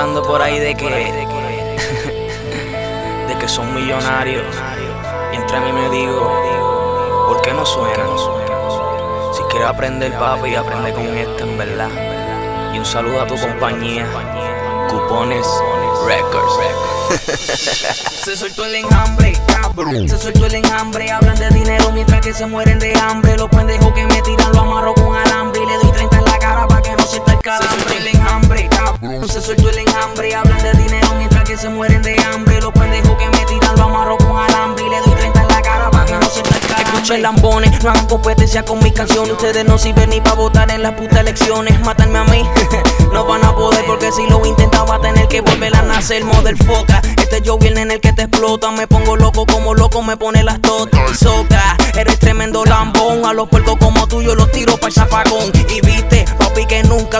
hablando por ahí de que. de que son millonarios. Y entre mí me digo, ¿por qué no suena? Si quieres aprender, papi, aprende con esto, en verdad. Y un saludo a tu compañía, Cupones Records. Se soltó el enjambre, cabrón. Se soltó el enjambre. Hablan de dinero mientras que se mueren de hambre. Los pendejos que me tiran lo amarro con alambre. Y le doy 30 calambre. Se el enjambre, cabrón. Se soltó el enjambre. Hablan de dinero mientras que se mueren de hambre. Los pendejos que me tiran lo amarro con alambre. Y le doy 30 en la cara para que no el calambre. Escuchen lambones, no hagan competencia con mis canciones. Ustedes no sirven ni para votar en las putas elecciones. Mátanme a mí, no van a poder porque si lo intentan va a tener que volver a nacer. Model foca, este yo viene en el que te explota. Me pongo loco como loco, me pone las totas. Soca, eres tremendo lambón. A los puercos como tú yo los tiro para el zafacón. Y viste,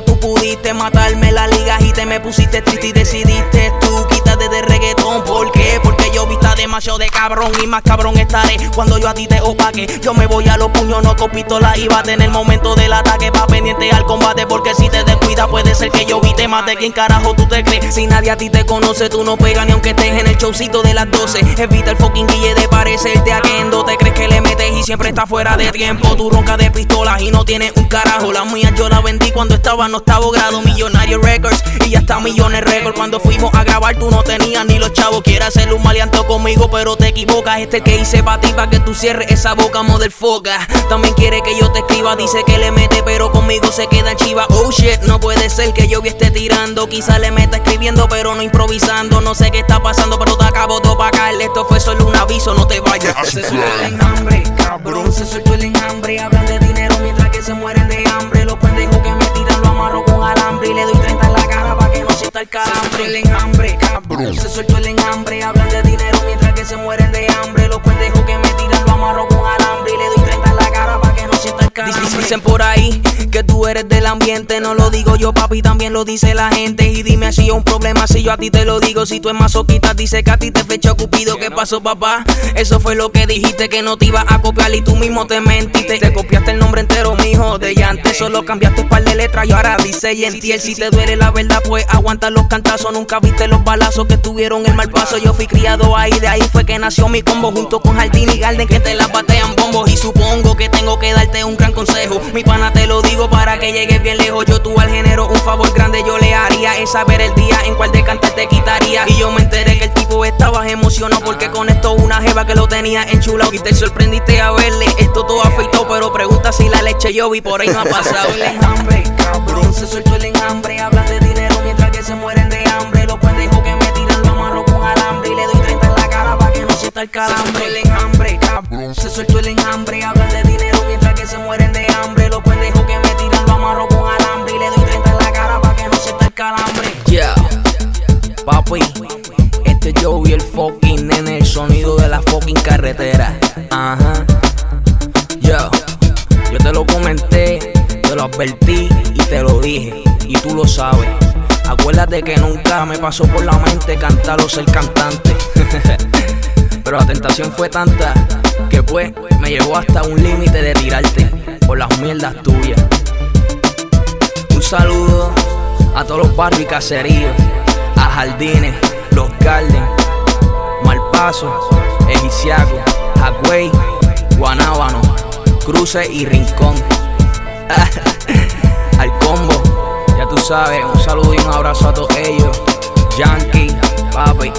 que pudiste matarme la liga y te me pusiste triste y decidiste tú quítate de reggaetón. ¿Por qué? Porque yo vista demasiado de cabrón y más cabrón estaré cuando yo a ti te opaque. Yo me voy a los puños, no con pistola y bate en el momento del ataque. Pa' pendiente al combate, porque si te descuidas puede ser que yo vi te mate. ¿Quién carajo tú te crees? Si nadie a ti te conoce, tú no pegas ni aunque estés en el showcito de las 12. Evita el fucking guille de parecerte a Kendo. Te crees que le metes y siempre está fuera de tiempo. Tú ronca de pistolas y no tienes un carajo. La mía yo la vendí cuando estaba en octavo Millonario Records y ya está millones Records. Cuando fuimos a grabar, tú no tenías ni los chavos. Quieres hacer un maleanto conmigo, pero te equivocas. Este que hice pa' ti, pa' que tú cierres esa boca, foca. También quiere que yo te escriba, dice que le mete, pero conmigo se queda en chiva. Oh shit, no puede ser que yo vi esté tirando. Quizá le meta escribiendo, pero no improvisando. No sé qué está pasando, pero te acabo de opacar. Esto fue solo un aviso, no te vayas. Se soltó el enjambre, cabrón. Se soltó el enjambre. Hablan de dinero mientras que se mueren de hambre. Los pendejos que me el calambre. El enjambre, cabrón. Se soltó el enjambre. Hablan de dinero mientras que se mueren de hambre. Los pendejos que me tiran lo amarro con alambre. Y le doy 30 en la cara para que no sienta el calambre. Dicen por ahí que tú eres del ambiente. No lo digo yo, papi, también lo dice la gente. Y dime si es un problema si yo a ti te lo digo. Si tú es masoquita, dice que a ti te fecha Cupido. ¿Qué pasó, papá? Eso fue lo que dijiste que no te ibas a copiar y tú mismo te mentiste. Te copiaste el nombre entero, de llante. Solo cambiaste un par de letras y ahora dice y entiel. Si te duele la verdad, pues aguanta los cantazos. Nunca viste los balazos que tuvieron el mal paso. Yo fui criado ahí, de ahí fue que nació mi combo. Junto con Jardín y Garden que te la batean bombos. Y supongo que tengo que darte un gran consejo. Mi pana te lo digo para que llegues bien lejos. Yo tú al género un favor grande yo le haría. Es saber el día en cuál de cantar te quitaría. Y yo me enteré que el tipo estaba emocionado porque conectó una jeva que lo tenía enchulado. Y te sorprendiste a verle esto todo afeitado. La leche yo vi por ahí no ha pasado. el enjambre, cabrón. Se soltó el enjambre. Hablan de dinero mientras que se mueren de hambre. Los pendejos que me tiran lo amarro con alambre. Y le doy 30 en la cara para que no sienta el calambre. El enjambre, cabrón. Se soltó el enjambre. Hablan de dinero mientras que se mueren de hambre. Los pendejos que me tiran lo amarro con alambre. Y le doy 30 en la cara para que no sienta el calambre. Yeah, papi, te lo comenté, te lo advertí y te lo dije, y tú lo sabes. Acuérdate que nunca me pasó por la mente cantar o ser cantante. Pero la tentación fue tanta que pues me llevó hasta un límite de tirarte por las mierdas tuyas. Un saludo a todos los barrios y caseríos, a Jardines, Los Garden, Malpaso, Egiciaco, Jagüey, Guanábano, Cruce y Rincón. Al combo, ya tú sabes, un saludo y un abrazo a todos ellos. Yankee, Papi,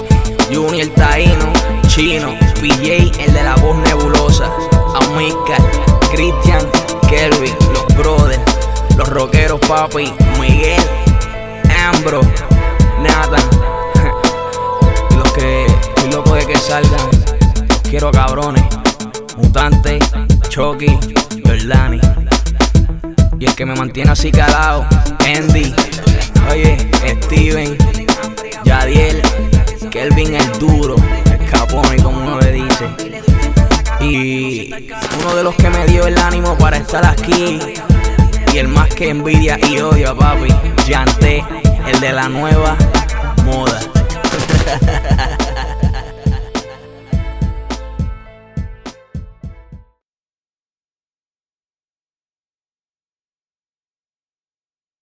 Junior Taíno, Chino, PJ, el de la voz nebulosa, Amica, Christian, Kelvin, los brothers, los rockeros, papi, Miguel, Ambro, Nathan, y los que estoy loco de que salgan, quiero cabrones, Mutante, Chucky, Jordani. Y el que me mantiene así calado, Andy, oye, Steven, Yadiel, Kelvin el duro, el capone como uno le dice. Y uno de los que me dio el ánimo para estar aquí. Y el más que envidia y odio a papi, Yante, el de la nueva moda.